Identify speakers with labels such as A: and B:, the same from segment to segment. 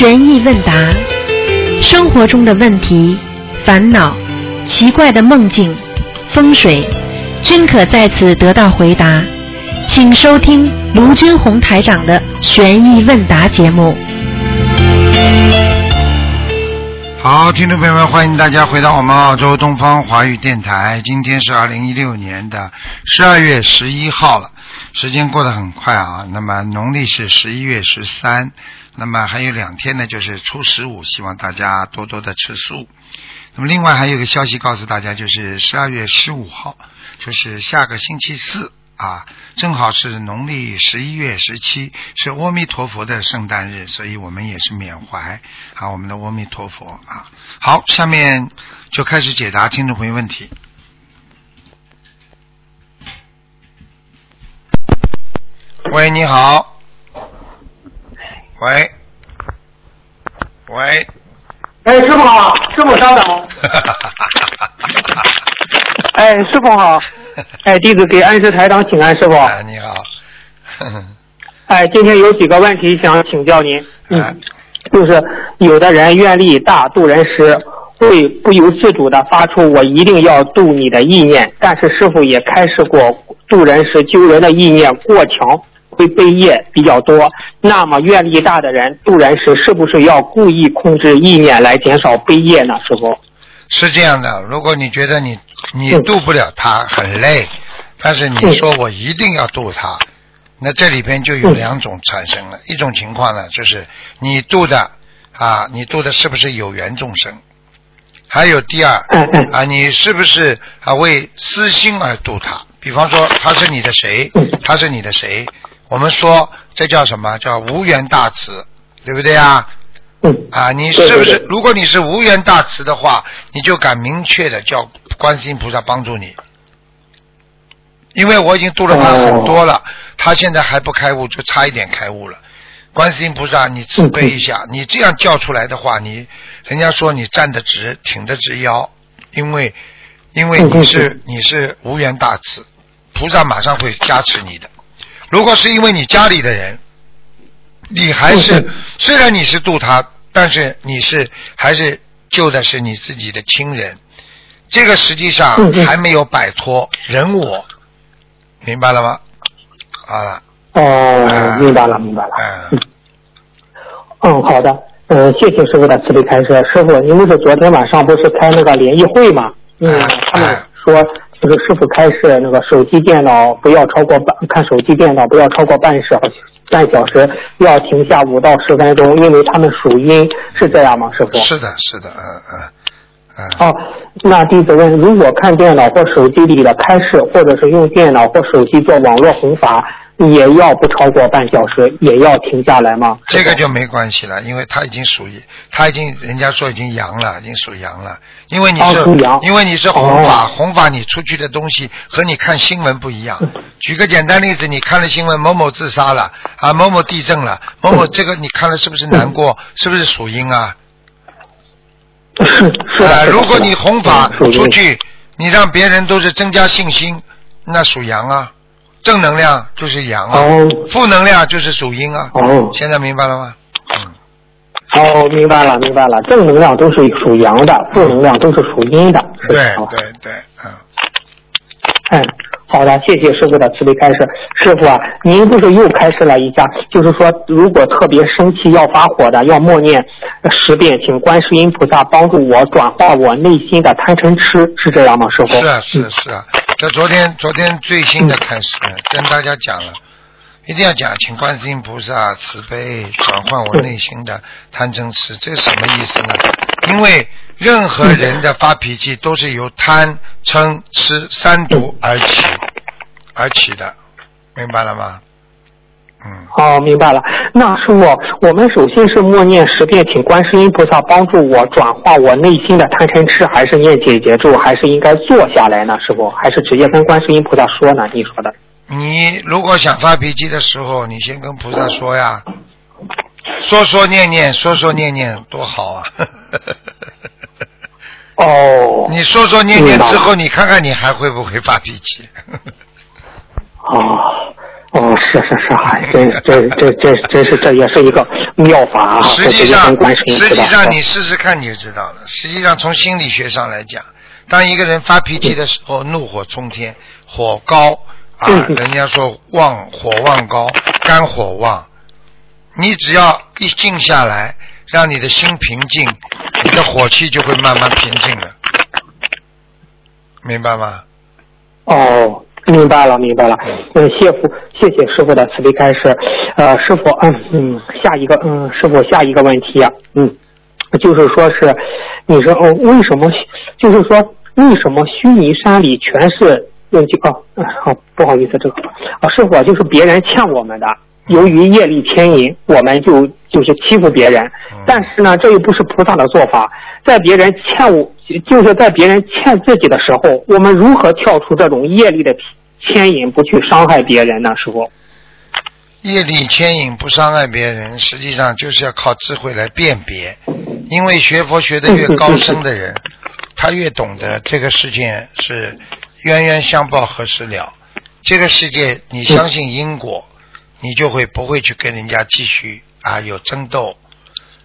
A: 悬疑问答，生活中的问题、烦恼、奇怪的梦境、风水，均可在此得到回答。请收听卢军红台长的悬疑问答节目。
B: 好，听众朋友们，欢迎大家回到我们澳洲东方华语电台。今天是二零一六年的十二月十一号了，时间过得很快啊。那么农历是十一月十三，那么还有两天呢，就是初十五，希望大家多多的吃素。那么另外还有个消息告诉大家，就是十二月十五号，就是下个星期四啊，正好是农历十一月十七，是阿弥陀佛的圣诞日，所以我们也是缅怀啊我们的阿弥陀佛啊。好，下面就开始解答听众朋友问题。喂，你好。喂，喂。
C: 哎，师傅好，师傅稍等。哎，师傅好。哎，弟子给恩师台长请安，师傅。
B: 哎，你好。
C: 哎，今天有几个问题想请教您。
B: 哎
C: 嗯，就是有的人愿力大，渡人时会不由自主的发出“我一定要渡你”的意念，但是师傅也开示过，渡人时救人的意念过强，会背业比较多。那么愿力大的人渡人时，是不是要故意控制意念来减少背业呢？师傅？
B: 是这样的，如果你觉得你你
C: 嗯
B: 渡不了他，很累，但是你说我一定要渡他，那这里边就有
C: 嗯
B: 两种产生了。一种情况呢，就是你渡的啊，你渡的是不是有缘众生？还有第二啊，你是不是啊为私心而渡他？比方说他是你的谁
C: 嗯，
B: 他是你的谁？我们说这叫什么？叫无缘大慈，对不对啊？
C: 嗯
B: 啊，你是不是？如果你是无缘大慈的话，你就敢明确的叫观世音菩萨帮助你，因为我已经度了他很多了，他现在还不开悟，就差一点开悟了。观世音菩萨，你慈悲一下，你这样叫出来的话，你人家说你站得直，挺得直腰，因为因为你是你是无缘大慈，菩萨马上会加持你的。如果是因为你家里的人，你还是
C: 嗯
B: 虽然你是渡他，但是你是还是救的是你自己的亲人，这个实际上还没有摆脱人我，明白了吗？好了，
C: 哦，明白了，明白了。
B: 嗯，
C: 嗯，好的，嗯，谢谢师傅的慈悲开示。师傅，您不是昨天晚上不是开那个联谊会吗？嗯
B: 哎，
C: 他们
B: 哎
C: 说就是师傅开示那个手机电脑不要超过半看手机电脑不要超过半小半小时，要停下五到十分钟，因为他们属阴，是这样吗？师傅？
B: 是的，是的，嗯嗯嗯，
C: 哦，那弟子问，如果看电脑或手机里的开示，或者是用电脑或手机做网络弘法，也要不超过半小时，也要停下来吗？
B: 这个就没关系了，因为他已经属于，他已经人家说已经阳了，已经属阳了。因为你是，
C: 哦
B: 因为你是弘法，
C: 哦
B: 弘法你出去的东西和你看新闻不一样。举个简单例子，你看了新闻某某自杀了啊，某某地震了，某某这个你看了是不是难过？是不是属阴啊？
C: 是是
B: 啊，如果你弘法出去，你让别人都是增加信心，那属阳啊，正能量就是阳啊，
C: 哦
B: 负能量就是属阴啊。
C: 哦
B: 现在明白了吗？嗯。
C: 哦，明白了明白了，正能量都是属阳的，负能量都是属阴的。是
B: 对
C: 的
B: 对对，嗯，
C: 嗯，好的，谢谢师傅的慈悲开示。师傅啊，您不是又开示了一下，就是说，如果特别生气要发火的，要默念十遍，请观世音菩萨帮助我转化我内心的贪嗔痴，是这样吗？师傅？
B: 是啊是是啊，这昨天昨天最新的开始跟大家讲了，一定要讲，请观世音菩萨慈悲转换我内心的贪嗔痴，这是什么意思呢？因为任何人的发脾气都是由贪嗔痴三毒而起而起的，明白了吗？嗯，
C: 哦，明白了。那师傅，我们首先是默念十遍，请观世音菩萨帮助我转化我内心的贪嗔痴，还是念解结咒，还是应该坐下来呢？师傅，还是直接跟观世音菩萨说呢？你说的。
B: 你如果想发脾气的时候，你先跟菩萨说呀，说说念念，说说念念，多好啊！
C: 哦。
B: 你说说念念之后，你看看你还会不会发脾气？
C: 哦，哦，是是是，还真这这这真是这也是一个妙法啊！
B: 实际上实际上你试试看你就知道了。实际上从心理学上来讲，当一个人发脾气的时候，怒火冲天，火高啊，
C: 嗯
B: 人家说旺火旺高，肝火旺。你只要一静下来，让你的心平静，你的火气就会慢慢平静了，明白吗？
C: 哦，明白了，明白了。嗯，谢父，谢谢师傅的慈悲开示。呃，师傅，嗯嗯，下一个，嗯，师傅下一个问题啊，嗯，就是说是，你说哦，为什么？就是说，为什么须弥山里全是用这哦，嗯好、不好意思，这个啊，师傅啊就是别人欠我们的，由于业力牵引，我们就就是欺负别人。但是呢，这又不是菩萨的做法，在别人欠我，就是在别人欠自己的时候，我们如何跳出这种业力的牵引，不去伤害别人呢？师傅？
B: 业力牵引不伤害别人，实际上就是要靠智慧来辨别。因为学佛学的越高深的人，他越懂得这个世界是冤冤相报何时了。这个世界你相信因果，你就会不会去跟人家继续啊有争斗。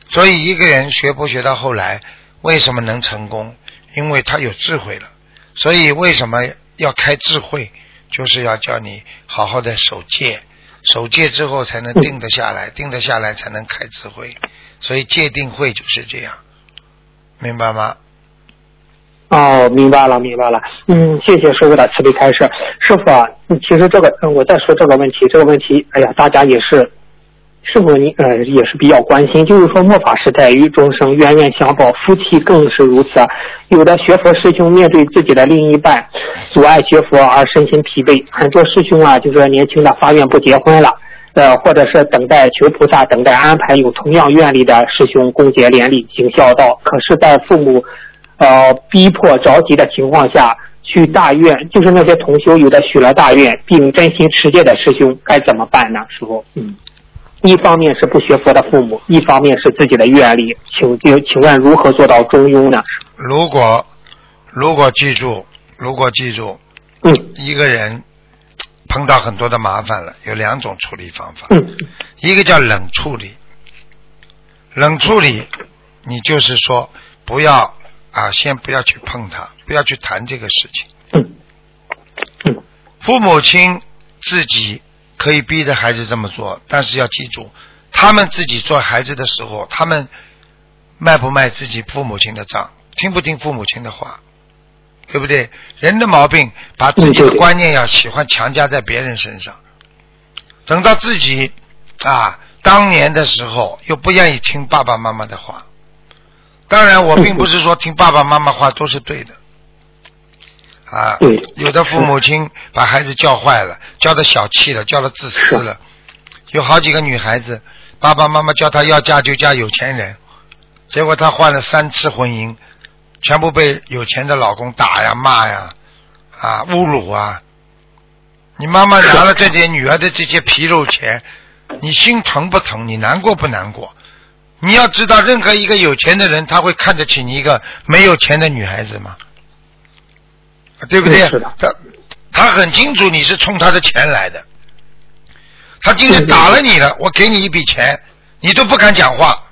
B: 所以一个人学佛学到后来，为什么能成功？因为他有智慧了。所以为什么要开智慧？就是要叫你好好的守戒。守戒之后才能定得下来，定得下来才能开智慧，所以戒定慧就是这样，明白吗？
C: 哦，明白了，明白了。嗯，谢谢师傅的慈悲开示。师傅啊，嗯其实这个，嗯，我在说这个问题，这个问题，哎呀，大家也是，师傅你呃也是比较关心，就是说末法时代与众生冤冤相报，夫妻更是如此。有的学佛师兄面对自己的另一半阻碍学佛而身心疲惫，很多师兄啊，就是年轻的发愿不结婚了。呃，或者是等待求菩萨，等待安排有同样愿力的师兄共结连理行孝道。可是，在父母呃逼迫着急的情况下，去大愿，就是那些同修有的许了大愿并真心持戒的师兄，该怎么办呢？师傅，嗯，一方面是不学佛的父母，一方面是自己的阅历，请请请问如何做到中庸呢？
B: 如果如果记住，如果记住，
C: 嗯
B: 一个人碰到很多的麻烦了，有两种处理方法，
C: 嗯
B: 一个叫冷处理，冷处理，你就是说不要啊，先不要去碰它，不要去谈这个事情。
C: 嗯嗯
B: 父母亲自己可以逼着孩子这么做，但是要记住，他们自己做孩子的时候，他们卖不卖自己父母亲的账，听不听父母亲的话，对不对？人的毛病，把自己的观念要喜欢强加在别人身上，等到自己啊当年的时候，又不愿意听爸爸妈妈的话。当然，我并不是说听爸爸妈妈话都是对的。啊
C: 对，
B: 有的父母亲把孩子教坏了，教的小气了，教的自私了。有好几个女孩子，爸爸妈妈叫她要嫁就嫁有钱人，结果她换了三次婚姻，全部被有钱的老公打呀、骂呀、啊侮辱啊。你妈妈拿了这点女儿的这些皮肉钱，你心疼不疼？你难过不难过？你要知道，任何一个有钱的人，他会看得起你一个没有钱的女孩子吗？对不对？
C: 嗯是的
B: 他他很清楚你是冲他的钱来的。他今天打了你了，我给你一笔钱，你都不敢讲话，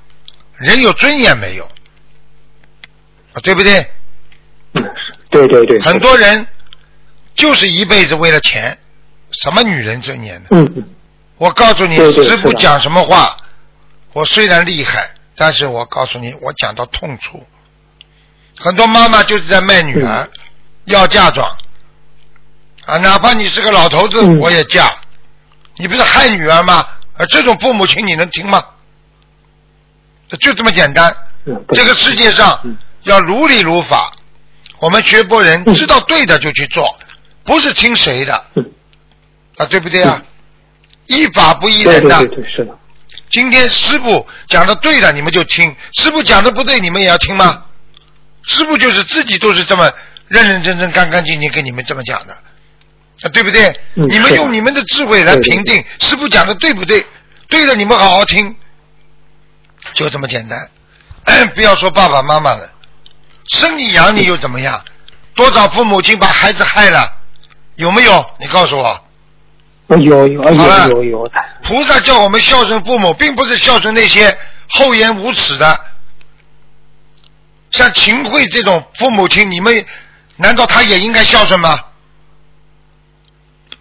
B: 人有尊严没有？啊，对不对？
C: 嗯，对对对，
B: 很多人就是一辈子为了钱，什么女人尊严呢？我告诉你，师傅讲什么话，我虽然厉害，但是我告诉你，我讲到痛处。很多妈妈就是在卖女
C: 嗯
B: 儿，要嫁妆啊，哪怕你是个老头子，
C: 嗯
B: 我也嫁。你不是害女儿吗？啊，这种父母亲你能听吗？就这么简单。
C: 嗯，
B: 这个世界上
C: 嗯
B: 要如理如法，我们学佛人
C: 嗯
B: 知道对的就去做，不是听谁的
C: 嗯
B: 啊，对不对啊？依法不依人的。
C: 对对是的，
B: 今天师傅讲的对的，你们就听；师傅讲的不对，你们也要听吗？师傅就是自己都是这么认认真真、干干净净跟你们这么讲的，啊，对不对？
C: 嗯
B: 你们用你们的智慧来评定师傅讲的对不对？对的，你们好好听，就这么简单。不要说爸爸妈妈了，生你养你又怎么样？多少父母亲把孩子害了，有没有？你告诉我，
C: 有有有有有的，
B: 菩萨叫我们孝顺父母，并不是孝顺那些厚颜无耻的，像秦桧这种父母亲，你们难道他也应该孝顺吗？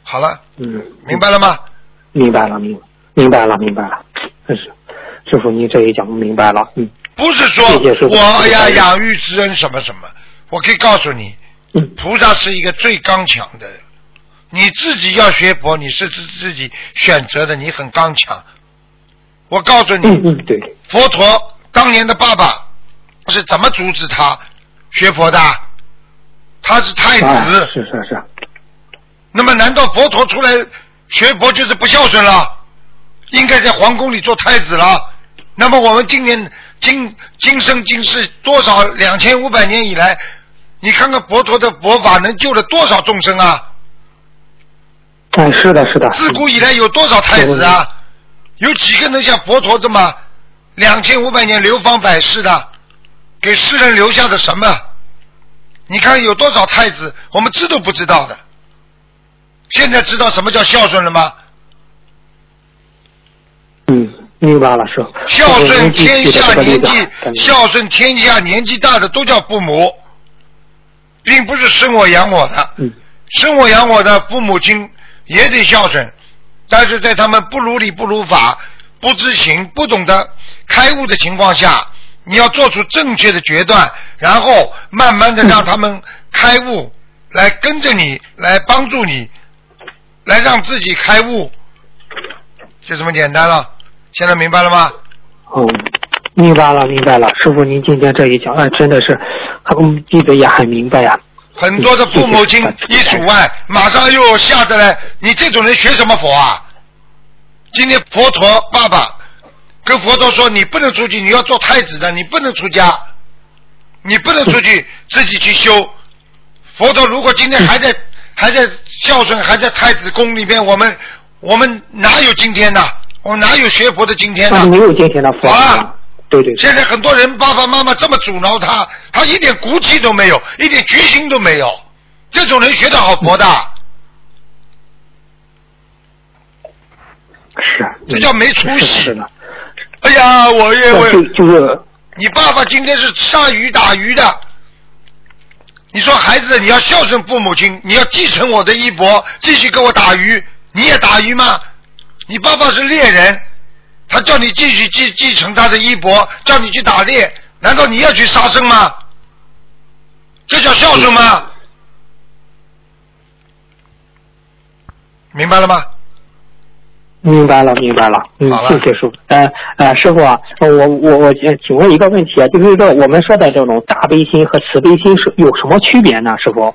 B: 好了，
C: 嗯，
B: 明白了吗？
C: 明白了，明明白了，明白了。真是，师傅你这一讲明白了，嗯
B: 不是说我哎呀养育之恩什么什么，我可以告诉你，
C: 嗯
B: 菩萨是一个最刚强的人。你自己要学佛，你是自自己选择的，你很刚强。我告诉你，
C: 嗯嗯，对，
B: 佛陀当年的爸爸是怎么阻止他学佛的？他是太子，
C: 啊，是是是，
B: 那么难道佛陀出来学佛就是不孝顺了？应该在皇宫里做太子了？那么我们今年今今生今世多少两千五百年以来，你看看佛陀的佛法能救了多少众生啊？
C: 哎，是的，是的，
B: 自古以来有多少太子啊？有几个能像佛陀这么两千五百年流芳百世的，给世人留下的什么？你看有多少太子，我们知都不知道的。现在知道什么叫孝顺了吗？
C: 嗯，明白了，是。
B: 孝顺天下年纪，
C: 孝
B: 孝顺天下年纪大的都叫父母，并不是生我养我的。
C: 嗯
B: 生我养我的父母亲也得孝顺，但是在他们不如理、不如法、不知情、不懂得开悟的情况下，你要做出正确的决断，然后慢慢的让他们开悟，来跟着你，来帮助你，来让自己开悟，就这么简单了。现在明白了吗？
C: 哦，明白了，明白了，师傅您今天这一讲，哎，真的是，嗯，弟子也很明白呀、
B: 很多的父母亲一阻碍，马上又下得来，你这种人学什么佛啊？今天佛陀爸爸跟佛陀说，你不能出去，你要做太子的，你不能出家，你不能出去自己去修。佛陀如果今天还在还在孝顺，还在太子宫里面，我们我们哪有今天呢？我们哪有学佛的今天呢？
C: 啊，没有今天的佛
B: 啊。
C: 对对，
B: 现在很多人爸爸妈妈这么阻挠他，他一点骨气都没有，一点决心都没有。这种人学得好佛的，
C: 是，
B: 这叫没出息，
C: 是的
B: 哎呀，我也我
C: 就就是
B: 你爸爸今天是杀鱼打鱼的，你说孩子你要孝顺父母亲，你要继承我的衣钵，继续给我打鱼，你也打鱼吗？你爸爸是猎人，他叫你继续继继承他的衣钵，叫你去打猎，难道你要去杀生吗？这叫孝顺吗？明白了吗？
C: 明白了，明白了。嗯谢谢师傅。呃呃，师傅啊，呃我我我呃请问一个问题啊，就是说我们说的这种大悲心和慈悲心是有什么区别呢？师傅？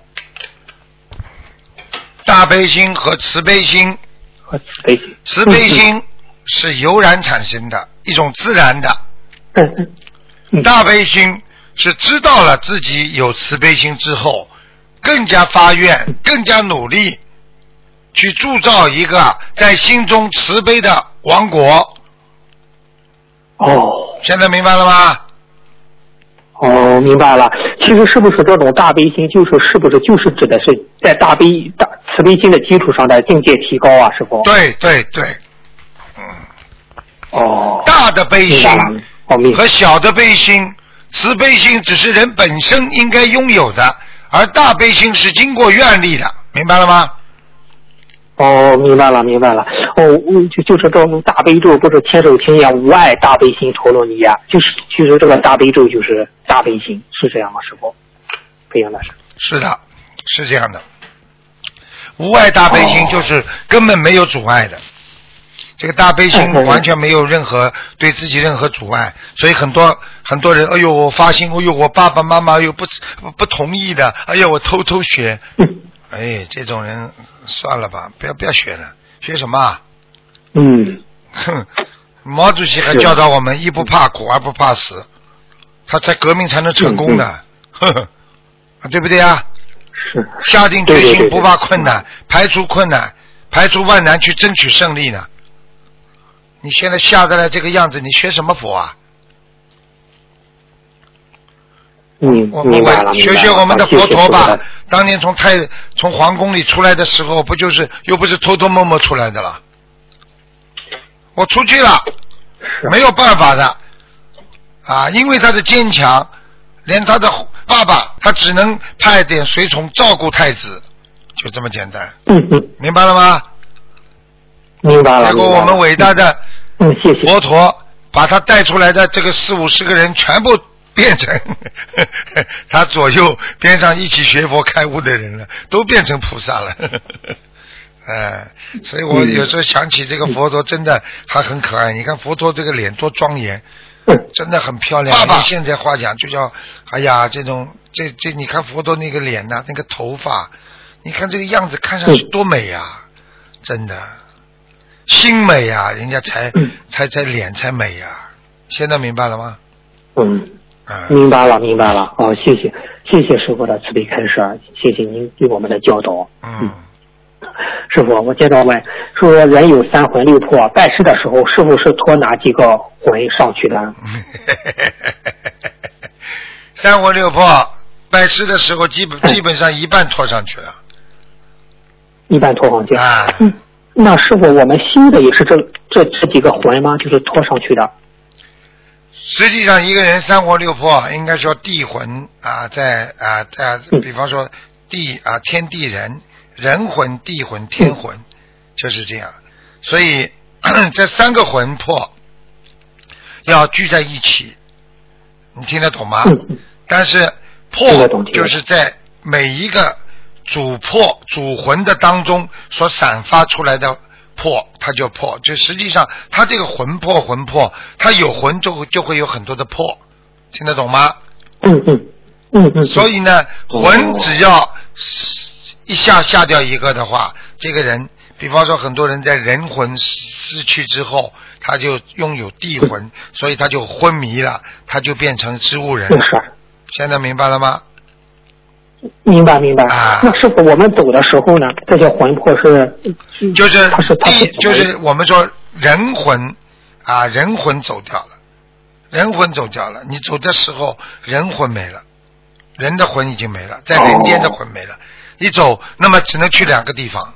B: 大悲心和慈悲心，
C: 和慈悲心，
B: 慈悲心是油然产生的一种自然的，
C: 嗯嗯嗯。
B: 大悲心是知道了自己有慈悲心之后，更加发愿，更加努力，去铸造一个在心中慈悲的王国。
C: 哦
B: 现在明白了吗？
C: 哦，明白了。其实是不是这种大悲心，就是是不是就是指的是在大悲大慈悲心的基础上的境界提高啊？师傅？
B: 对对对，嗯，
C: 哦，
B: 大的悲心和小的悲心，慈悲心只是人本身应该拥有的，而大悲心是经过愿力的，明白了吗？
C: 哦，明白了，明白了。哦，嗯就就是这种大悲咒，不是千手千眼无碍大悲心陀罗尼呀，就是其实这个大悲咒就是大悲心，是这样吗？师傅？培养的是。
B: 是的，是这样的。无碍大悲心
C: 哦
B: 就是根本没有阻碍的，这个大悲心完全没有任何对自己任何阻碍，所以很多很多人，哎呦我发心，哎呦我爸爸妈妈又不不同意的，哎呦我偷偷学，
C: 嗯
B: 哎这种人算了吧，不要不要学了，学什么啊？
C: 嗯，
B: 哼，毛主席还教导我们一不怕苦，二不怕死，他才革命才能成功的，呵呵，啊对不对啊？
C: 是。
B: 下定决心不怕困难，排除困难，排除万难去争取胜利呢。你现在吓得来这个样子，你学什么佛啊？
C: 嗯，
B: 我们
C: 明白了，
B: 学学我们的佛陀吧。当年从太从皇宫里出来的时候，不就是又不是偷偷摸摸出来的了？我出去了，没有办法的啊，因为他的坚强，连他的爸爸他只能派点随从照顾太子，就这么简单，
C: 嗯嗯，
B: 明白了吗？
C: 明白了。
B: 结果我们伟大的
C: 嗯。
B: 佛陀把他带出来的这个四五十个人全部变成 他左右边上一起学佛开悟的人了，都变成菩萨了。哎，所以我
C: 嗯
B: 有时候想起这个佛陀，真的还很可爱。你看佛陀这个脸多庄严，
C: 嗯
B: 真的很漂亮。
C: 爸爸
B: 用现在话讲就叫，哎呀，这种这这，你看佛陀那个脸呐、那个头发，你看这个样子看上去
C: 嗯
B: 多美呀、真的，心美呀、人家才、
C: 嗯
B: 才才脸才美呀、现在明白了吗？
C: 嗯，
B: 啊、
C: 明白了，明白了。哦，谢谢，谢谢师傅的慈悲开示，谢谢您对我们的教导。
B: 嗯，
C: 师傅，我接着问，说人有三魂六魄，拜师的时候师傅是托哪几个魂上去的？
B: 三魂六魄，拜师的时候基本基本上一半托上去了。
C: 一半托上去。
B: 啊
C: 嗯，那师傅，我们修的也是这这这几个魂吗？就是托上去的。
B: 实际上，一个人三魂六魄，应该说地魂啊，在啊在，
C: 嗯
B: 比方说地啊天地人，人魂、地魂、天魂，就是这样。所以 这三个魂魄要聚在一起，你听得懂吗？但是魄就是在每一个主魄、主魂的当中所散发出来的魄，它就破。就实际上，它这个魂魄、魂魄，它有魂就就会有很多的魄，听得懂吗？
C: 嗯嗯嗯嗯。
B: 所以呢，
C: 哦
B: 魂只要一下下掉一个的话，这个人，比方说很多人在人魂失去之后，他就拥有地魂，所以他就昏迷了，他就变成植物人。现在明白了吗？
C: 明白明白。
B: 啊
C: 那师傅，我们走的时候呢，这些魂魄是
B: 就是
C: 它是它是
B: 地，就是我们说人魂啊，人魂走掉了，人魂走掉了，你走的时候人魂没了，人的魂已经没了，在人间的魂没了，一走那么只能去两个地方，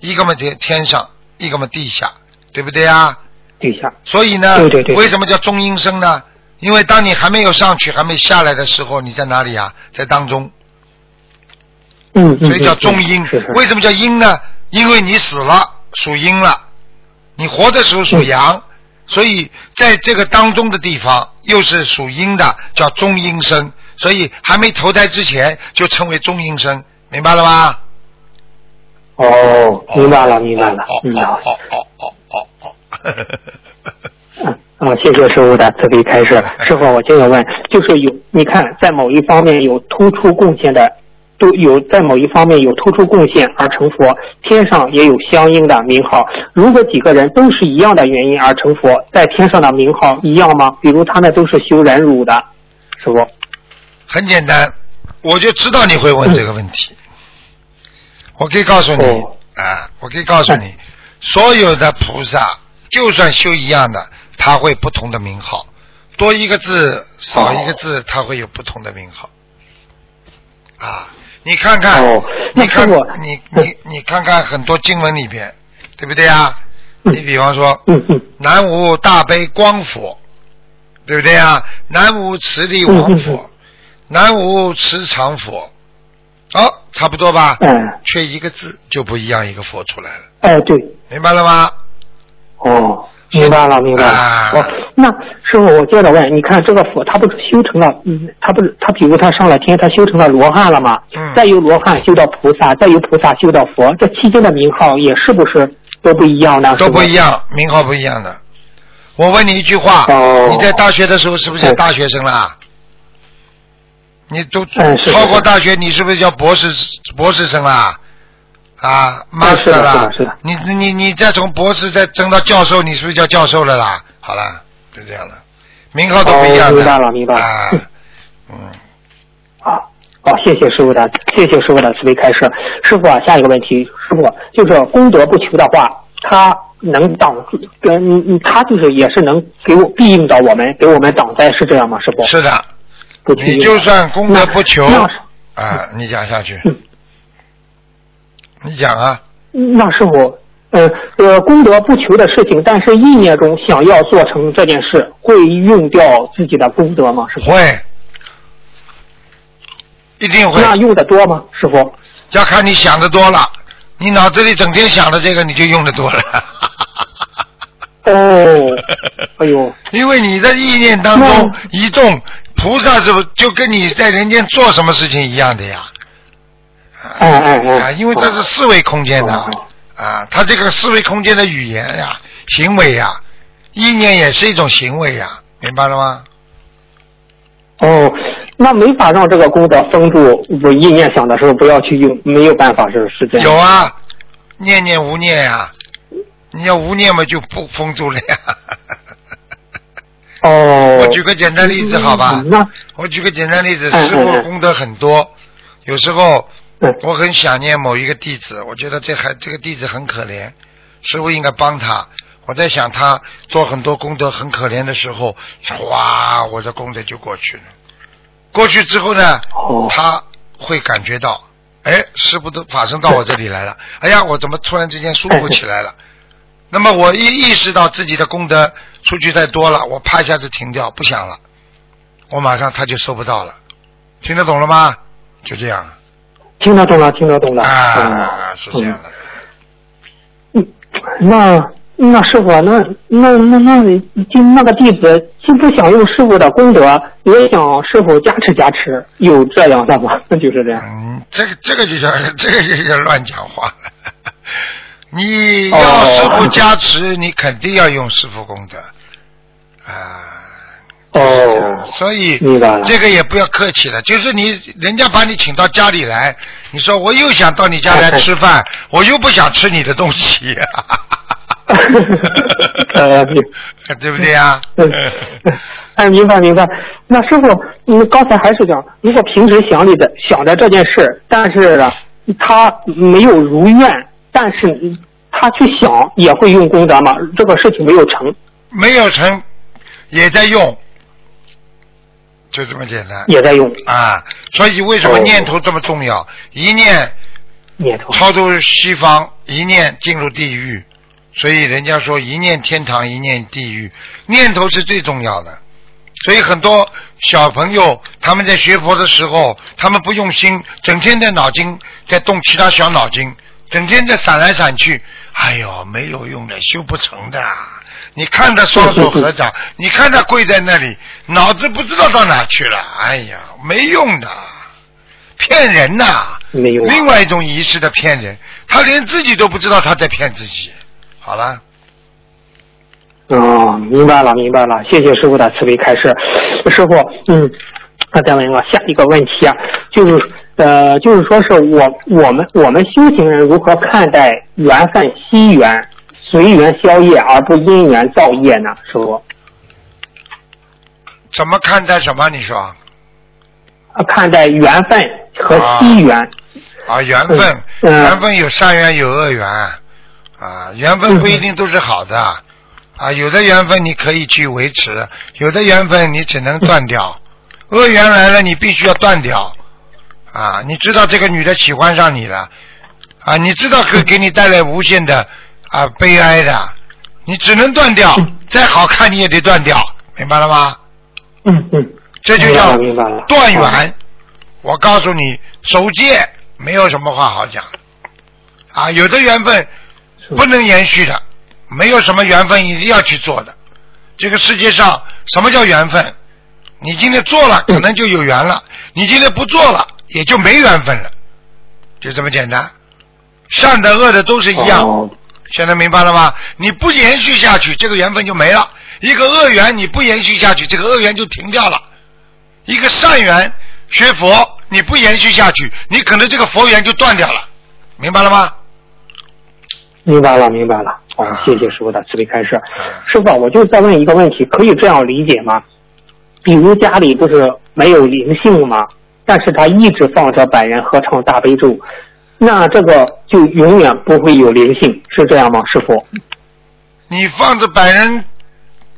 B: 一个嘛天天上，一个嘛地下，对不对啊？
C: 地下。
B: 所以呢，
C: 对对对
B: 为什么叫中阴身呢？因为当你还没有上去、还没下来的时候，你在哪里啊？在当中。
C: 嗯嗯。
B: 所以叫
C: 嗯
B: 中阴。为什么叫阴呢？因为你死了属阴了，你活的时候属阳，所以在这个当中的地方又是属阴的，叫中阴身。所以还没投胎之前就称为中阴身，明白了吗？
C: 哦，明白了明白了
B: 哦，
C: 嗯
B: 哦哦哦哦哦哦。
C: 嗯啊，谢谢师傅的慈悲开示。师傅，我接着问，就是有你看，在某一方面有突出贡献的，都有在某一方面有突出贡献而成佛，天上也有相应的名号。如果几个人都是一样的原因而成佛，在天上的名号一样吗？比如他们都是修忍辱的，师傅。
B: 很简单，我就知道你会问这个问题。我可以告诉你
C: 哦
B: 啊，我可以告诉你，所有的菩萨，就算修一样的，他会不同的名号，多一个字少一个字，他会有不同的名号。啊，你看看，
C: 哦
B: 你看
C: 师傅
B: 你你你看看很多经文里边，对不对啊？你比方说，南无大悲光佛，对不对啊？南无慈利王佛，南无慈常佛，哦，差不多吧？
C: 嗯，
B: 缺一个字就不一样，一个佛出来了，
C: 哎对，
B: 明白了吗？
C: 哦，明白了，明白了。
B: 啊
C: 哦，那师傅，我接着问，你看这个佛，他不是修成了，嗯，他不是他，比如他上了天，他修成了罗汉了吗？
B: 嗯
C: 再由罗汉修到菩萨，再由菩萨修到佛，这期间的名号也是不是都不一样呢？
B: 都不一
C: 样。
B: 名号不一样的。我问你一句话，
C: 哦
B: 你在大学的时候是不是叫大学生啦？你都超过大学，你是不是叫博士博士生啦？啊
C: 嗯是的是的是的，
B: 你你你你再从博士再升到教授，你是不是叫教授了啦？好了，就这样了，名号都不一样的。
C: 哦明白了明白了
B: 啊，嗯，
C: 啊，好，谢谢师傅的，谢谢师傅的慈悲开示。师傅啊，下一个问题，师傅就是功德不求的话，他能挡住，跟嗯他就是也是能给我庇应到我们，给我们挡灾，是这样吗？师傅？
B: 是的。你就算功德不求啊，你讲下去
C: 嗯，
B: 你讲啊，
C: 那师傅，呃呃，功德不求的事情，但是意念中想要做成这件事，会用掉自己的功德吗？师傅？
B: 会，一定会，
C: 那用的多吗？师傅？
B: 要看你想的多了，你脑子里整天想的这个，你就用的多了。
C: 哦，哎呦，
B: 因为你的意念当中一动，菩萨是不就跟你在人间做什么事情一样的呀？
C: 哎哎哎
B: 啊，因为这是四维空间的
C: 哦哦
B: 啊，它这个四维空间的语言呀、行为呀、意念也是一种行为呀，明白了吗？
C: 哦，那没法让这个功德封住，我意念想的时候不要去用，没有办法是是这样。
B: 有啊，念念无念呀、你要无念嘛就不封住了呀。
C: 哦。
B: 我举个简单例子好吧
C: 嗯那
B: 我举个简单例子，
C: 嗯
B: 师傅功德很多，有时候
C: 嗯
B: 我很想念某一个弟子，我觉得这孩这个弟子很可怜，师傅应该帮他。我在想他做很多功德很可怜的时候，哇，我的功德就过去了。过去之后呢，
C: 哦
B: 他会感觉到，哎，师傅都法身到我这里来了，哎呀，我怎么突然之间舒服起来了？那么我一意识到自己的功德出去太多了，我啪一下子停掉，不想了，我马上他就收不到了，听得懂了吗？就这样
C: 听得懂了，听得懂了。
B: 啊，是这样的。
C: 嗯，那那师傅，那那那那就那个弟子既不想用师傅的功德，也想师傅加持加持，有这样的吗？就是这样。
B: 嗯，这个这个就叫这个就叫乱讲话了。你要师傅加持，你肯定要用师傅功德啊。
C: 哦，
B: 所以这个也不要客气了，就是你人家把你请到家里来，你说我又想到你家来 吃饭，我又不想吃你的东西，
C: 呃，明
B: 对不对呀？
C: 嗯，哎，明白明白。那师傅，你刚才还是讲，如果平时想你的想着这件事，但是呢他没有如愿，但是他去想也会用功德吗？这个事情没有成，
B: 没有成，也在用，就这么简单
C: 也在用
B: 啊。所以为什么
C: 哦
B: 念头这么重要？一念
C: 念头。
B: 超出西方，一念进入地狱。所以人家说一念天堂，一念地狱，念头是最重要的。所以很多小朋友他们在学佛的时候，他们不用心，整天在脑筋在动其他小脑筋，整天在闪来闪去，哎呦，没有用的，修不成的。你看他双手合掌，你看他跪在那里，脑子不知道到哪去了，哎呀，没用的，骗人呐！
C: 没有啊
B: 另外一种仪式的骗人，他连自己都不知道他在骗自己。好了，
C: 哦，明白了，明白了，谢谢师傅的慈悲开示。师傅，嗯，那再问我下一个问题啊，就是呃，就是说是我我们我们修行人如何看待缘分惜缘，随缘消业而不因缘造业呢？师傅，
B: 怎么看待什么？你说。
C: 啊看待缘分和机缘，
B: 啊，缘分，
C: 嗯
B: 缘分有善缘有恶缘，啊，缘分不一定都是好的，啊，有的缘分你可以去维持，有的缘分你只能断掉，恶缘来了你必须要断掉，啊，你知道这个女的喜欢上你了，啊，你知道可给你带来无限的啊悲哀的，你只能断掉，再好看你也得断掉，明白了吗？
C: 嗯嗯，
B: 这就叫断缘。我告诉你，守戒没有什么话好讲啊，有的缘分不能延续的，没有什么缘分一定要去做的。这个世界上什么叫缘分？你今天做了，可能就有缘了；你今天不做了，也就没缘分了，就这么简单。善的恶的都是一样。
C: 哦
B: 现在明白了吗？你不延续下去，这个缘分就没了。一个恶缘你不延续下去，这个恶缘就停掉了。一个善缘学佛你不延续下去，你可能这个佛缘就断掉了，明白了吗？
C: 明白了，明白了。哦
B: 啊，
C: 谢谢师傅的慈悲开示。
B: 啊
C: 师傅，我就再问一个问题，可以这样理解吗？比如家里不是没有灵性吗？但是他一直放着百人合唱大悲咒，那这个就永远不会有灵性，是这样吗？师傅？
B: 你放着百人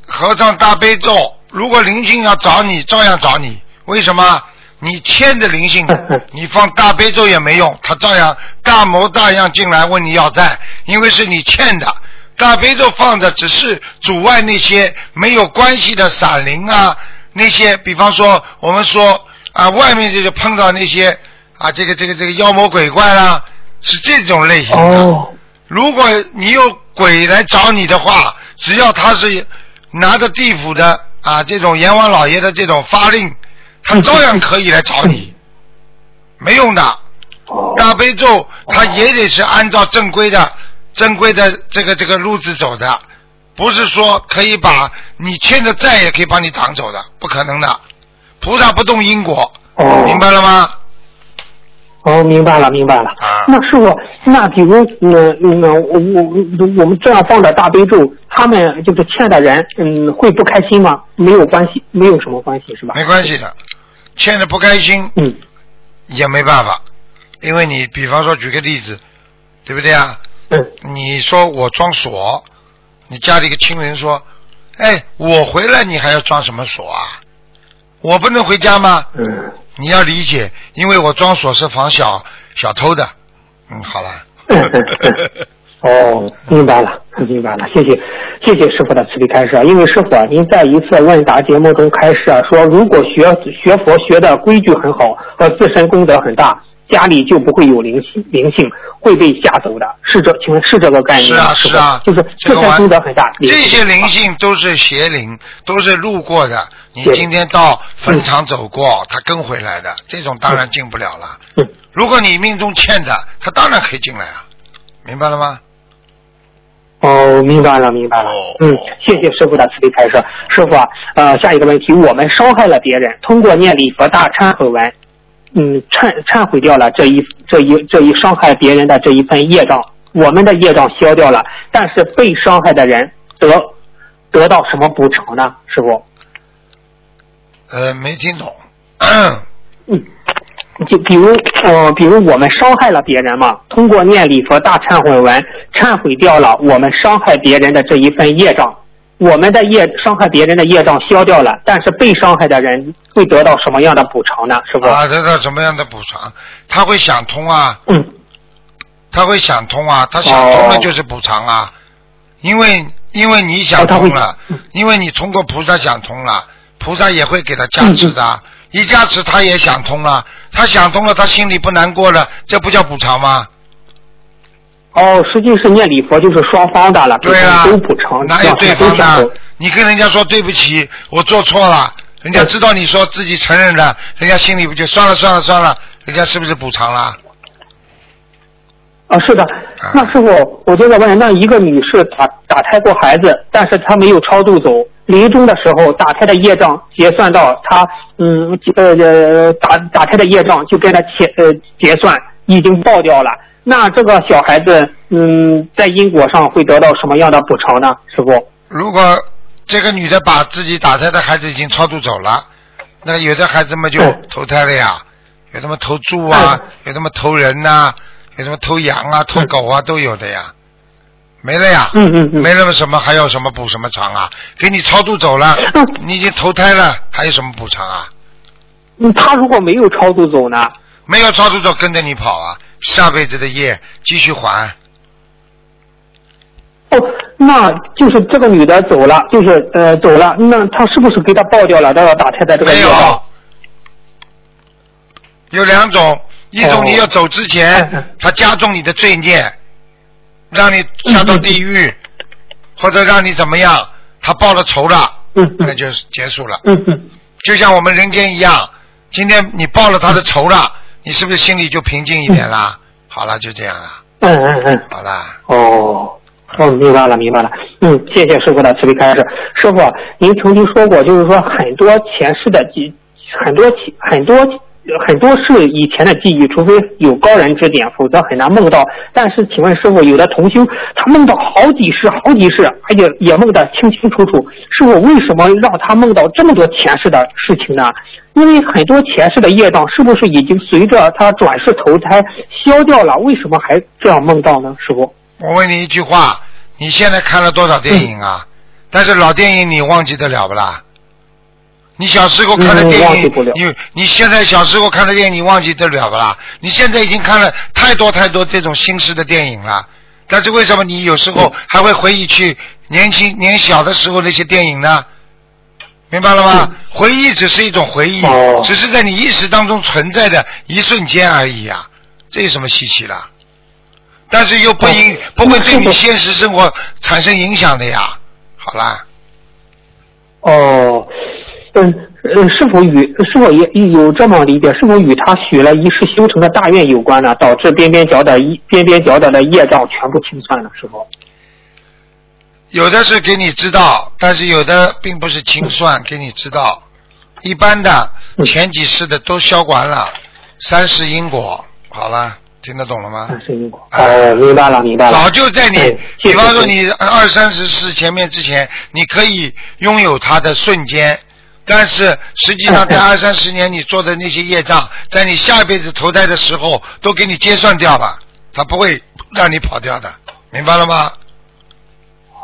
B: 合唱大悲咒，如果灵性要找你，照样找你，为什么？你欠的灵性 你放大悲咒也没用，他照样大模大样进来问你要债，因为是你欠的。大悲咒放着只是阻碍那些没有关系的闪灵啊，那些比方说我们说啊，外面就是碰到那些啊，这个这个这个妖魔鬼怪啦，是这种类型的。
C: 哦，
B: 如果你有鬼来找你的话，只要他是拿着地府的啊这种阎王老爷的这种发令，他照样可以来找你，没用的。
C: 哦，
B: 大悲咒他也得是按照正规的、正规的这个这个路子走的，不是说可以把你欠的债也可以帮你挡走的，不可能的。菩萨不动因果，
C: 哦
B: 明白了吗？
C: 哦，明白了，明白了。
B: 啊
C: 那师傅，那比如，嗯嗯，我我我们这样放的大悲咒，他们就是欠的人，嗯，会不开心吗？没有关系，没有什么关系，是吧？
B: 没关系的，欠的不开心
C: 嗯，
B: 也没办法，因为你比方说举个例子，对不对啊？
C: 嗯，
B: 你说我装锁，你家里一个亲人说，哎，我回来你还要装什么锁啊？我不能回家吗？
C: 嗯，
B: 你要理解，因为我装锁是防小小偷的。嗯，好了。
C: 哦，明白了，明白了，谢谢，谢谢师傅的慈悲开示啊。因为师傅啊，您在一次问答节目中开示啊，说如果学学佛学的规矩很好和自身功德很大，家里就不会有灵性，灵性会被吓走的，是这，请问是这个概念吗？
B: 是啊是啊，
C: 就是
B: 这个
C: 功德很大，
B: 这些灵
C: 啊
B: 性都是邪灵，都是路过的。你今天到坟场走过，他跟回来的，这种当然进不了了。
C: 嗯
B: 如果你命中欠的，他当然可以进来啊，明白了吗？
C: 哦，明白了，明白了
B: 哦。
C: 嗯，谢谢师傅的慈悲开示。师傅啊，呃，下一个问题，我们伤害了别人，通过念礼佛大忏悔文，嗯，忏忏悔掉了这一这一这一伤害别人的这一份业障，我们的业障消掉了，但是被伤害的人得得到什么补偿呢？师傅？
B: 呃，没听懂。
C: 嗯，就比如呃，比如我们伤害了别人嘛，通过念礼佛大忏悔文，忏悔掉了我们伤害别人的这一份业障，我们的业伤害别人的业障消掉了，但是被伤害的人会得到什么样的补偿呢？师傅？
B: 啊，得到什么样的补偿？他会想通啊，
C: 嗯，
B: 他会想通啊，他想通了就是补偿啊，因为因为你想通了，
C: 嗯
B: 因为你通过菩萨想通了，菩萨也会给他加持的，
C: 嗯
B: 一加持他也想通了，他想通了，他心里不难过了，这不叫补偿吗？
C: 哦，实际是念礼佛就是双方的了，
B: 对啦
C: 都补偿，
B: 哪有对方的？你跟人家说对不起，我做错了，人家知道你说自己承认了，人家心里不就算了算了算了，人家是不是补偿了？
C: 啊，是的。那师傅，我就在问，那一个女士打打胎过孩子，但是她没有超度走，临终的时候打胎的业障结算到她，嗯，呃呃，打打胎的业障就跟她结呃结算，已经报掉了。那这个小孩子，嗯，在因果上会得到什么样的补偿呢？师傅？
B: 如果这个女的把自己打胎的孩子已经超度走了，那有的孩子们就
C: 嗯
B: 投胎了呀，有的么投猪啊，有的么投人呐、有什么投羊啊、投狗啊，都有的呀，没了呀，
C: 嗯嗯嗯
B: 没了么什么还要什么补什么偿啊？给你超度走了，
C: 嗯
B: 你已经投胎了，还有什么补偿啊？
C: 嗯，他如果没有超度走呢？
B: 没有超度走跟着你跑啊，下辈子的业继续还。
C: 哦，那就是这个女的走了，就是呃走了，那她是不是给她报掉了？她要打胎的这个
B: 没有？，有两种，一种
C: 哦
B: 你要走之前，
C: 嗯嗯
B: 他加重你的罪孽，让你下到地狱，或者让你怎么样，她报了仇了，
C: 嗯嗯
B: 那就结束了。
C: 嗯嗯。
B: 就像我们人间一样，今天你报了他的仇了，你是不是心里就平静一点啦？好了，就这样了，
C: 嗯嗯嗯，
B: 好了。
C: 哦，哦，明白了，明白了。嗯，谢谢师傅的慈悲开示。师傅，您曾经说过，就是说很多前世的记，很多起很多很多是以前的记忆，除非有高人指点，否则很难梦到。但是，请问师傅，有的同修他梦到好几世、好几世，而且也梦得清清楚楚。师傅，为什么让他梦到这么多前世的事情呢？因为很多前世的业障是不是已经随着他转世投胎消掉了？为什么还这样梦到呢？师傅？
B: 我问你一句话，你现在看了多少电影啊？但是老电影你忘记得了不啦？你小时候看的
C: 嗯
B: 电影你你现在小时候看的电影，你忘记得了不啦？你现在已经看了太多太多这种新式的电影了，但是为什么你有时
C: 嗯
B: 候还会回忆去年轻年小的时候那些电影呢？明白了吗？回忆只是一种回忆，只是在你意识当中存在的一瞬间而已啊，这有什么稀奇的？但是又不影、
C: 哦
B: 不会对你现实生活产生影响的呀。好啦，
C: 哦，嗯呃，是否与是否也有这么理解？是否与他许了一世修成的大愿有关呢？导致边边角的一边边角角的业障全部清算了？是否？
B: 有的是给你知道，但是有的并不是清算给你知道。一般的
C: 嗯
B: 前几世的都消完了，三世因果。好了，听得懂了吗？
C: 三世因果。哦，明白了，明白了。
B: 早就在你
C: 嗯，
B: 比方说你二三十世前面之前，你可以拥有它的瞬间，但是实际上在二三十年你做的那些业障，在你下一辈子投胎的时候都给你结算掉了，它不会让你跑掉的，明白了吗？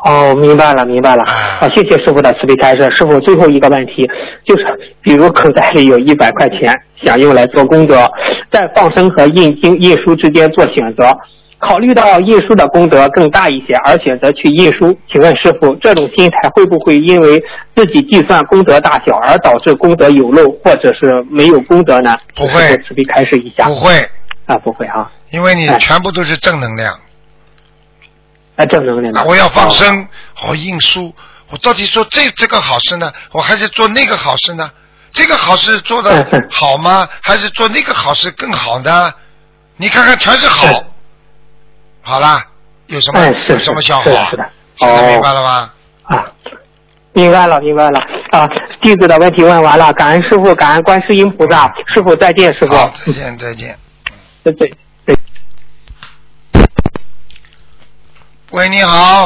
C: 哦，明白了，明白了。啊，谢谢师傅的慈悲开示。师傅，最后一个问题就是，比如口袋里有一百块钱，想用来做功德，在放生和印经、印书之间做选择，考虑到印书的功德更大一些，而选择去印书，请问师傅，这种心态会不会因为自己计算功德大小而导致功德有漏，或者是没有功德呢？
B: 不会
C: 慈悲开示一下。
B: 不会，
C: 啊，不会啊，
B: 因为你
C: 哎
B: 全部都是正能量。
C: 啊，正能量
B: 我要放
C: 哦
B: 生，我印书，我到底做这这个好事呢，我还是做那个好事呢？这个好事做的好吗？还是做那个好事更好呢？你看看，全是好
C: 是。
B: 好啦，有什么
C: 哎，
B: 有什么笑话？
C: 是的
B: 现在
C: 哦
B: 明白了吗？
C: 啊，明白了，明白了啊！弟子的问题问完了，感恩师傅，感恩观世音菩萨，师傅再见，师傅。
B: 好，再见再见。
C: 对对对。
B: 喂，你好，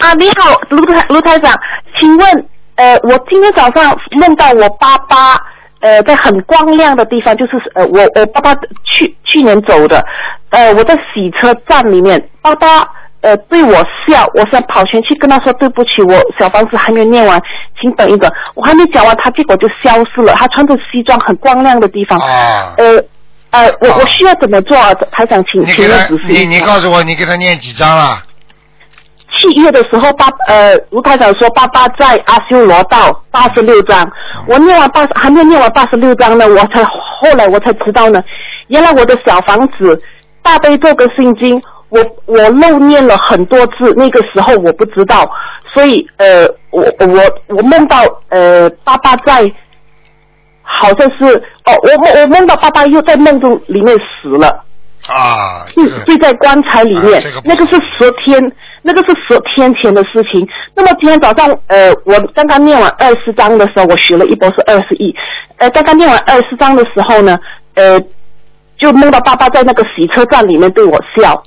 D: 啊，你好，卢台卢台长，请问，呃，我今天早上梦到我爸爸，呃，在很光亮的地方，就是呃，我我爸爸去去年走的，呃，我在洗车站里面，爸爸呃对我笑，我想跑前去跟他说对不起，我小房子还没有念完，请等一等，我还没讲完，他结果就消失了，他穿着西装，很光亮的地方，
B: 啊，
D: 呃。呃，我
B: 啊
D: 我需要怎么做啊？台长，请
B: 你你你告诉我，你给他念几张了？
D: 七月的时候，爸呃，吴台长说爸爸在阿修罗道八十六章，我念完八十还没有念完八十六章呢，我才后来我才知道呢，原来我的小房子大悲咒跟心经，我我漏念了很多次，那个时候我不知道，所以呃，我我我梦到呃爸爸在。好像是哦，我梦我梦到爸爸又在梦中里面死了，
B: 啊，这
D: 嗯
B: 个，
D: 睡在棺材里面，
B: 啊这个
D: 那个是十天，那个是十天前的事情。那么今天早上，呃，我刚刚念完二十章的时候，我学了一波是二十亿，呃，刚刚念完二十章的时候呢，呃，就梦到爸爸在那个洗车站里面对我笑。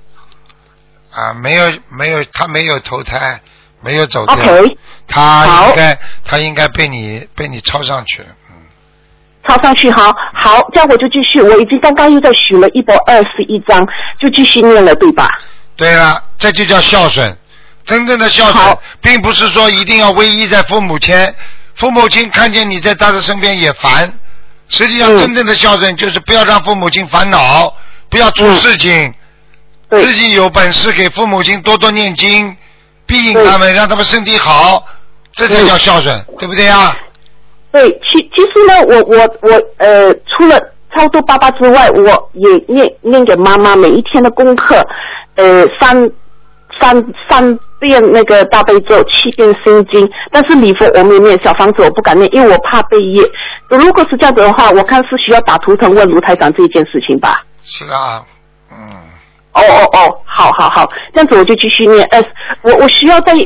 B: 啊，没有没有，他没有投胎，没有走掉。
D: OK，
B: 他应该他应该被你被你抄上去
D: 抄上去，好好，这样我就继续，我已经刚刚又在许了一百二十一章，就继续念了，对吧？
B: 对了，这就叫孝顺。真正的孝顺，并不是说一定要偎依在父母亲，父母亲看见你在他的身边也烦。实际上，
D: 嗯
B: 真正的孝顺就是不要让父母亲烦恼，不要出
D: 嗯
B: 事情，
D: 对
B: 自己有本事给父母亲多多念经，庇应他们，让他们身体好，这才叫孝顺，对不对啊？
D: 对，其其实呢，我我我呃，除了超度爸爸之外，我也念念给妈妈每一天的功课，呃，三三三遍那个大悲咒，七遍心经，但是礼佛我没有念，小房子我不敢念，因为我怕被业。如果是这样子的话，我看是需要打图腾问卢台长这件事情吧。
B: 是啊，嗯，
D: 哦哦哦，好好好，这样子我就继续念。呃，我我需要再呃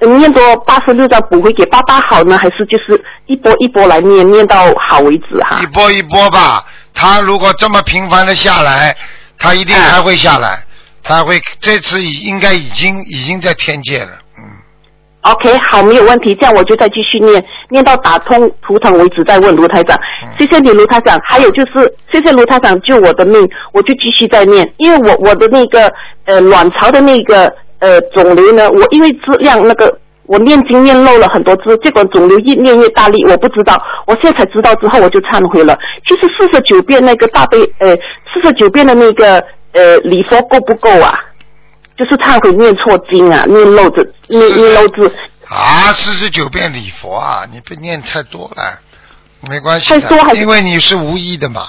D: 念多八十六章补回给爸爸好呢，还是就是一波一波来念，念到好为止哈
B: 一？波一波吧。他如果这么频繁的下来，他一定还会下来，他会这次已应该已经已经在天界了，嗯。
D: OK，好，没有问题，这样我就再继续念，念到打通图腾为止，再问卢台长。谢谢你，卢台长。还有就是，谢谢卢台长救我的命，我就继续再念，因为我我的那个呃卵巢的那个呃肿瘤呢，我因为质量那个我念经念漏了很多字，结果肿瘤越念越大力，我不知道，我现在才知道之后我就忏悔了。其实四十九遍那个大悲，呃，四十九遍的那个呃礼佛够不够啊？就是忏悔念错经啊，念漏字，念念漏字。
B: 啊，四十九遍礼佛啊，你别念太多了，没关系因为你是无意的嘛，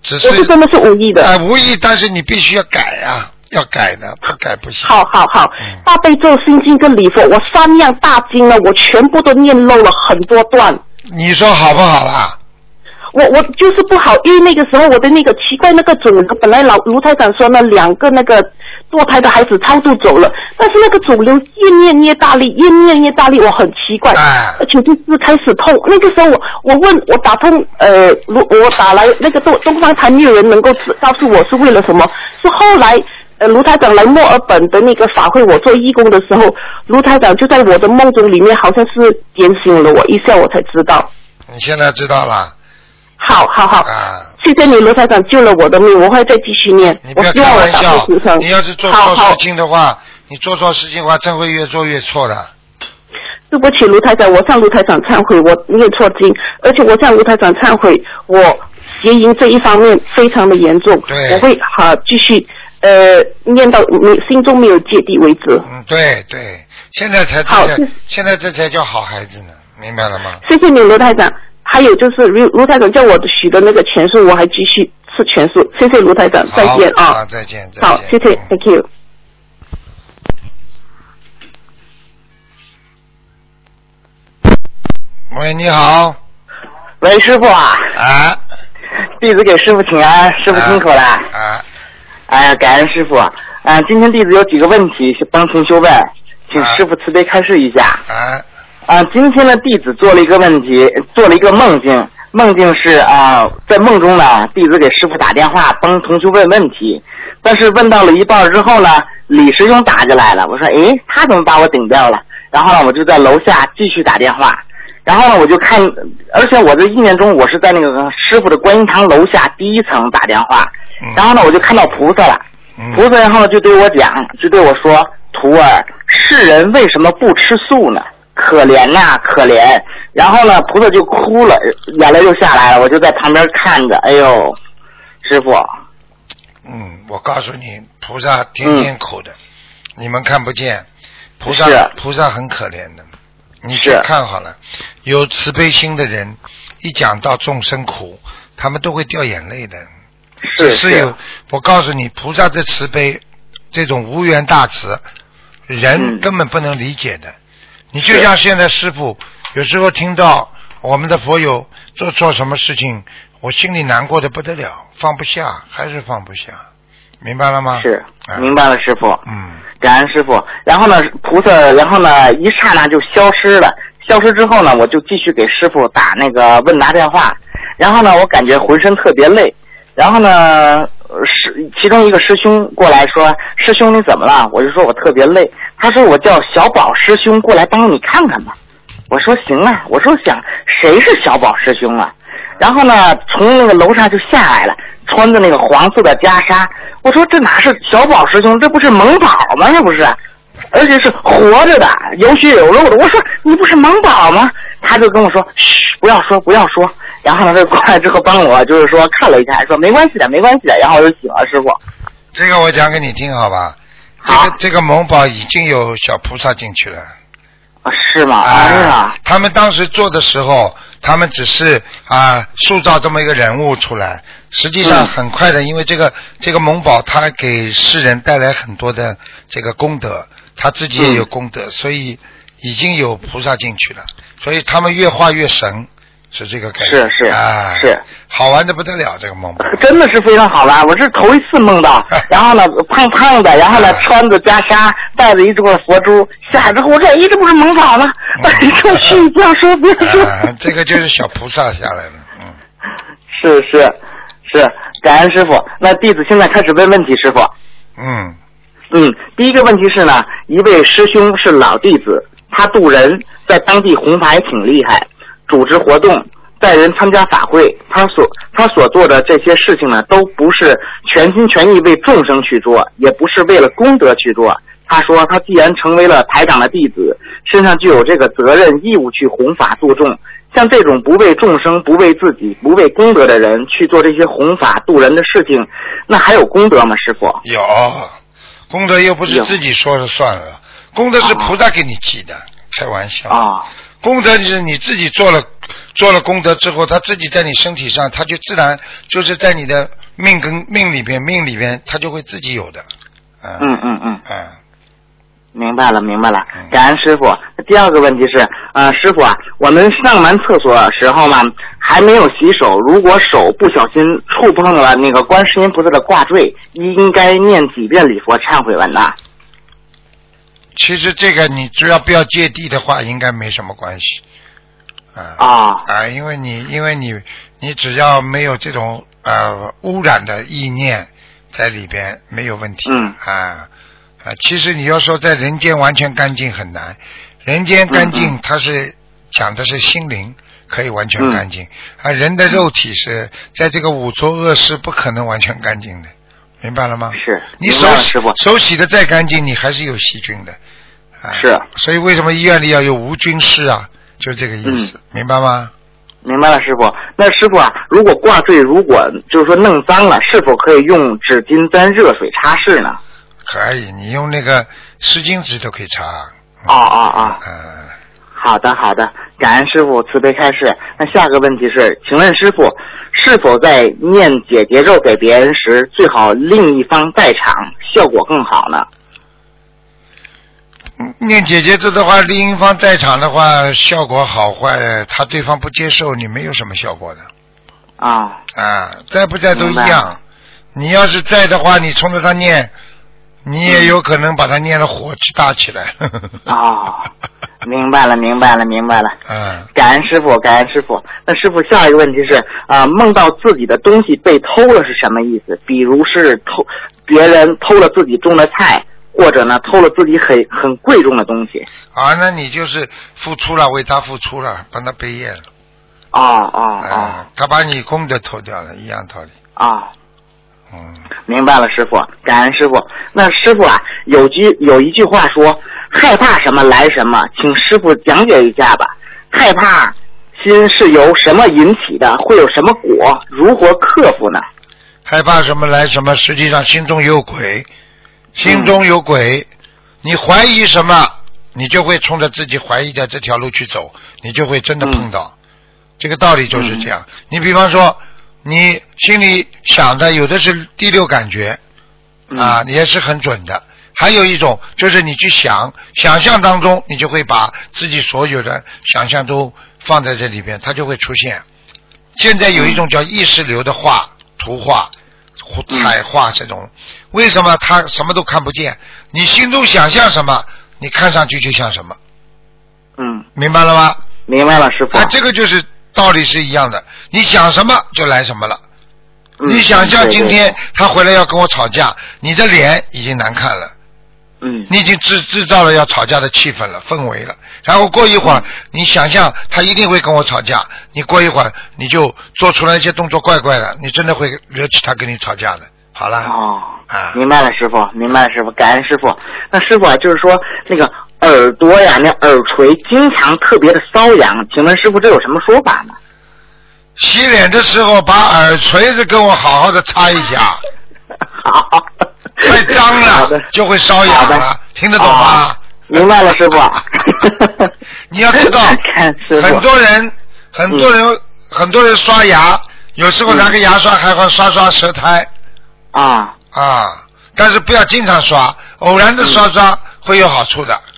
B: 只
D: 我是真的是无意的。
B: 啊无意，但是你必须要改啊，要改的，不改不行。
D: 好好好
B: 嗯，
D: 大悲咒、心经跟礼佛，我三样大经呢，我全部都念漏了很多段。
B: 你说好不好啦？
D: 我我就是不好，因为那个时候我的那个奇怪那个肿瘤，本来老卢台长说呢，两个那个堕胎的孩子超度走了，但是那个肿瘤越念越大力，越念越大力，我很奇怪，
B: 哎
D: 而且就是开始痛。那个时候我我问我打通呃，如我打来那个东东方台没有人能够知告诉我是为了什么，是后来。呃，卢台长来墨尔本的那个法会，我做义工的时候，卢台长就在我的梦中里面，好像是点醒了我一下，我才知道。
B: 你现在知道了
D: 好好好，
B: 啊？
D: 谢谢你，卢台长救了我的命，我会再继续念
B: 你。不
D: 我
B: 要开玩笑。，你要是做错事，情的话，你做错事情的话，真会越做越错的。
D: 对不起，卢台长，我向卢台长忏悔，我念错经，而且我向卢台长忏悔，我邪淫这一方面非常的严重，
B: 对
D: 我会好继续呃念到没心中没有芥蒂为止。
B: 嗯，对对，现在才
D: 好
B: 现在这才叫好孩子呢，明白了吗？
D: 谢谢你，卢台长。还有就是卢卢台长叫我许的那个钱数，我还继续吃全数。谢谢卢台长，再见啊！
B: 再见，再见。
D: 好，谢谢
B: 嗯
D: ，Thank you。
B: 喂，你好，
E: 喂，师傅啊，
B: 啊，
E: 弟子给师傅请安，师傅辛苦了。
B: 啊，
E: 哎呀，感恩师傅。嗯、今天弟子有几个问题是帮同修问，请
B: 啊
E: 师傅慈悲开示一下。
B: 啊，
E: 啊、今天的，弟子做了一个问题，做了一个梦境，梦境是啊、在梦中呢，弟子给师傅打电话帮同修问问题，但是问到了一半之后呢，李师兄打进来了，我说，诶，他怎么把我顶掉了？然后呢，我就在楼下继续打电话，然后呢，我就看，而且我的意念中，我是在那个师傅的观音堂楼下第一层打电话，
B: 嗯
E: 然后呢，我就看到菩萨了。
B: 嗯
E: 菩萨然后就对我讲，就对我说：“徒儿，世人为什么不吃素呢？可怜呐、可怜。”然后呢，菩萨就哭了，眼泪就下来了。我就在旁边看着，哎呦，师傅，
B: 嗯，我告诉你，菩萨天天苦的，你们看不见，菩萨
E: 是
B: 菩萨很可怜的，你去看好了，有慈悲心的人，一讲到众生苦，他们都会掉眼泪的。只
E: 是。
B: 是有，我告诉你，菩萨的慈悲，这种无缘大慈，人
E: 嗯。
B: 根本不能理解的。你就像现在师傅，有时候听到我们的佛友做错什么事情，我心里难过的不得了，放不下，还是放不下，明白了吗？
E: 是
B: 啊
E: 明白了，师傅。
B: 嗯，
E: 感恩师傅。然后呢，菩萨，然后呢，一刹那就消失了。消失之后呢，我就继续给师傅打那个问答电话。然后呢，我感觉浑身特别累。然后呢，呃师其中一个师兄过来说：“师兄你怎么了？”我就说我特别累。他说：“我叫小宝师兄过来帮你看看吧。”我说：“行啊。”我说：“想谁是小宝师兄啊？”然后呢，从那个楼上就下来了，穿着那个黄色的袈裟。我说这哪是小宝师兄，这不是萌宝吗？这不是，而且是活着的，有血有肉的。我说你不是萌宝吗？他就跟我说，嘘，不要说，不要说。然后呢，他过来之后帮我就是说看了一下，说没关系的，没关系的。然后我就醒了，师傅。
B: 这个我讲给你听好吧？这个这个萌宝已经有小菩萨进去了。
E: 啊是吗？哎呀，
B: 他们当时做的时候，他们只是啊塑造这么一个人物出来，实际上
E: 嗯。
B: 很快的，因为这个这个蒙宝他给世人带来很多的这个功德，他自己也有功德，所以已经有菩萨进去了，所以他们越画越神，是这个感觉。
E: 是是
B: 啊，
E: 是，
B: 好玩的不得了，这个梦。
E: 真的是非常好玩，我是头一次梦到。然后呢，胖胖的，然后呢，穿着袈裟，带着一座佛珠，下来之后，我说：“咦，这不是蒙宝吗？”
B: 嗯
E: 就去不要说，不要说。
B: 啊，这个就是小菩萨下来了，嗯。
E: 是是是，感恩师傅。那弟子现在开始问问题，师傅。
B: 嗯
E: 嗯，第一个问题是呢，一位师兄是老弟子，他渡人，在当地红牌挺厉害，组织活动，带人参加法会。他所他所做的这些事情呢，都不是全心全意为众生去做，也不是为了功德去做，他说他既然成为了台长的弟子，身上就有这个责任义务去弘法度众。像这种不为众生、不为自己、不为功德的人去做这些弘法度人的事情，那还有功德吗？师傅？
B: 有功德又不是自己说了算了，功德是菩萨给你记的，开玩笑。
E: 啊
B: 功德就是你自己做了做了功德之后，他自己在你身体上，他就自然就是在你的命根命里边命里边，他就会自己有的。嗯
E: 嗯嗯嗯，
B: 嗯，
E: 明白了明白了
B: 嗯，
E: 感恩师傅。第二个问题是，呃，师傅啊，我们上完厕所时候嘛，还没有洗手，如果手不小心触碰了那个观世音菩萨的挂坠，应该念几遍礼佛忏悔文呢？
B: 其实这个你只要不要芥蒂的话，应该没什么关系。啊
E: 啊。
B: 啊，因为你因为你你只要没有这种呃污染的意念在里边，没有问题。
E: 嗯。
B: 啊啊，其实你要说在人间完全干净很难，人间干净
E: 嗯。
B: 它是讲的是心灵可以完全
E: 嗯。
B: 干净，啊，人的肉体是在这个五浊恶世不可能完全干净的，明白了吗？
E: 是，
B: 你手
E: 师傅。
B: 手洗的再干净，你还是有细菌的。啊、
E: 是。
B: 所以为什么医院里要有无菌室啊？就这个意思，明白吗？
E: 明白了，师傅。那师傅啊，如果挂坠如果就是说弄脏了，是否可以用纸巾沾热水擦拭呢？
B: 可以，你用那个湿巾纸都可以擦。
E: 啊啊啊，
B: 嗯、
E: 好的好的，感恩师傅慈悲开示。那下个问题是，请问师傅，是否在念姐姐咒给别人时，最好另一方在场，效果更好呢？
B: 嗯念姐姐咒的话，另一方在场的话，效果好坏，他对方不接受，你没有什么效果的
E: 啊、
B: 啊，在不在都一样。你要是在的话，你冲着他念，你也有可能把他念的火气大起来。
E: 哦，明白了明白了明白了。
B: 嗯，
E: 感恩师傅，感恩师傅。那师傅，下一个问题是啊、梦到自己的东西被偷了是什么意思？比如是偷别人偷了自己种的菜，或者呢偷了自己很很贵重的东西。
B: 啊，那你就是付出了，为他付出了，帮他背业了。
E: 哦哦
B: 啊、
E: 哦
B: 他把你功德偷掉了，一样道理。
E: 哦，
B: 嗯，
E: 明白了，师傅，感恩师傅。那师傅啊，有句有一句话说，害怕什么来什么，请师傅讲解一下吧。害怕心是由什么引起的？会有什么果？如何克服呢？
B: 害怕什么来什么，实际上心中有鬼，心中有鬼，你怀疑什么，你就会冲着自己怀疑的这条路去走，你就会真的碰到。这个道理就是这样。你比方说，你心里想的有的是第六感觉，
E: 嗯
B: 啊，也是很准的。还有一种就是你去想，想象当中，你就会把自己所有的想象都放在这里边，它就会出现。现在有一种叫意识流的画、图画、彩画这种，为什么他什么都看不见？你心中想象什么，你看上去就像什么，
E: 嗯，
B: 明白了吗？
E: 明白了，师傅。
B: 啊，这个就是道理是一样的，你想什么就来什么了。
E: 嗯
B: 你想象今天他回来要跟我吵架，你的脸已经难看了。
E: 嗯
B: 你已经制制造了要吵架的气氛了、氛围了。然后过一会儿，你想象他一定会跟我吵架，你过一会儿你就做出来一些动作怪怪的，你真的会惹起他跟你吵架的。好了，
E: 哦，
B: 啊
E: 明白了，师傅，明白了，师傅，感恩师傅。那师傅啊，就是说那个耳朵呀，那耳垂经常特别的瘙痒，请问师傅这有什么说法吗？
B: 洗脸的时候把耳垂子给我好好的擦一下，
E: 好，
B: 太脏了就会瘙痒了。
E: 的，
B: 听得懂吗？
E: 明白了，师傅。
B: 你要知道很多人，很多人，很多人刷牙，有时候拿个牙刷还会刷刷舌苔。
E: 啊，
B: 啊，但是不要经常刷，偶然的刷刷会有好处的，
E: 嗯，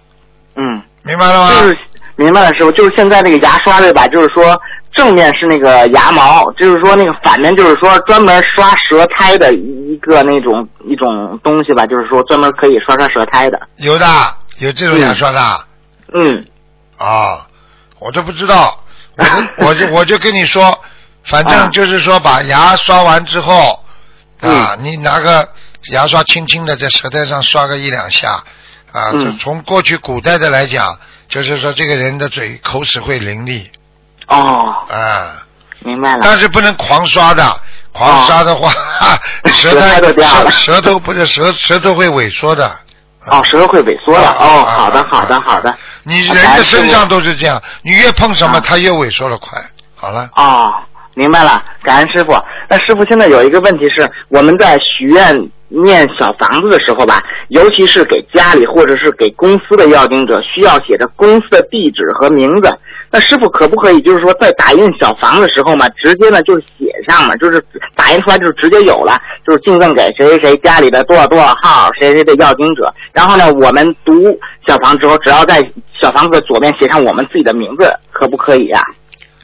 B: 明白了吗？
E: 就是明白了，师傅，就是现在那个牙刷对吧？就是说正面是那个牙毛，就是说那个反面就是说专门刷舌苔的一个那种一种东西吧，就是说专门可以刷刷舌苔的。
B: 有的，有这种牙刷的嗯啊、
E: 嗯
B: 我都不知道，我就 我就我就跟你说，反正
E: 啊
B: 就是说把牙刷完之后啊，
E: 嗯
B: 你拿个牙刷轻轻的在舌苔上刷个一两下啊，
E: 嗯
B: 就从过去古代的来讲，就是说这个人的嘴口齿会伶俐
E: 哦，
B: 啊，
E: 明白了。
B: 但是不能狂刷的，狂刷的话，舌
E: 舌
B: 苔
E: 苔都掉了
B: 舌舌头不是舌舌头会萎缩的，
E: 哦，舌头会萎缩了。
B: 啊
E: 哦，
B: 啊
E: 好的，
B: 啊
E: 好的，
B: 啊
E: 好的。
B: 你人的身上都是这样，你越碰什么，
E: 啊
B: 它越萎缩的快。好了，
E: 哦，明白了，感恩师傅。那师傅现在有一个问题是，我们在许愿念小房子的时候吧，尤其是给家里或者是给公司的要经者，需要写着公司的地址和名字。那师傅可不可以就是说在打印小房子的时候嘛，直接呢就是写上嘛，就是打印出来就是直接有了，就是敬赠给谁谁谁家里的多少多少号谁谁的要经者。然后呢，我们读小房之后，只要在小房子的左边写上我们自己的名字，可不可以啊呀、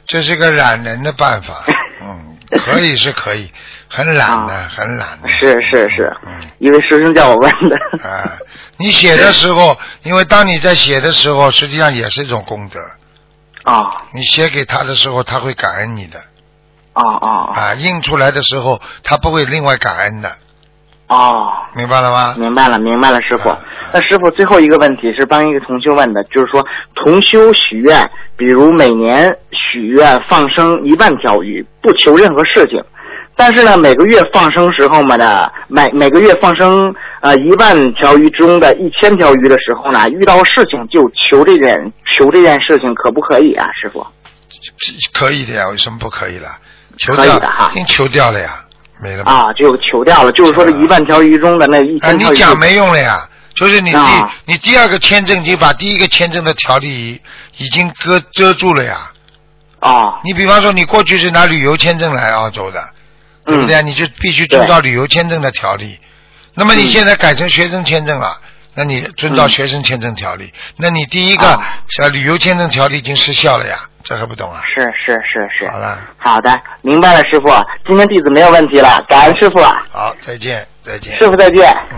B: 这是个懒人的办法。嗯，可以是可以，很懒的，很懒的。
E: 啊是是是
B: 嗯。
E: 一位师兄叫我问的。
B: 啊，你写的时候，因为当你在写的时候，实际上也是一种功德。
E: 啊
B: 你写给他的时候，他会感恩你的
E: 啊啊
B: 啊，印出来的时候，他不会另外感恩的，
E: 哦，
B: 明白了吗？
E: 明白了明白了，师傅
B: 啊。
E: 那师傅最后一个问题是帮一个同修问的，就是说同修许愿，比如每年许愿放生一万条鱼，不求任何事情。但是呢，每个月放生时候嘛呢，每每个月放生呃一万条鱼中的一千条鱼的时候呢，遇到事情就求这件求这件事情可不可以啊，师傅？
B: 可以的呀，有什么不可以的？求掉
E: 的哈，
B: 已经求掉了呀，没了嘛。
E: 啊，就求掉了，就是说这一万条鱼中的那一
B: 啊，
E: 千条鱼。
B: 你讲没用了呀，就是你第、
E: 啊
B: 你第二个签证已经把第一个签证的条例已经遮遮住了呀。
E: 啊，
B: 你比方说，你过去是拿旅游签证来澳洲的，对不对？
E: 啊
B: 你就必须遵照旅游签证的条例。那么你
E: 嗯
B: 现在改成学生签证了，那你遵照
E: 嗯
B: 学生签证条例。那你第一个像旅游签证条例已经失效了呀，这还不懂啊？
E: 是是是是。
B: 好了，
E: 好的，明白了，师傅。今天弟子没有问题了，感恩师傅。
B: 好，再见，再见。
E: 师傅再见。
B: 嗯。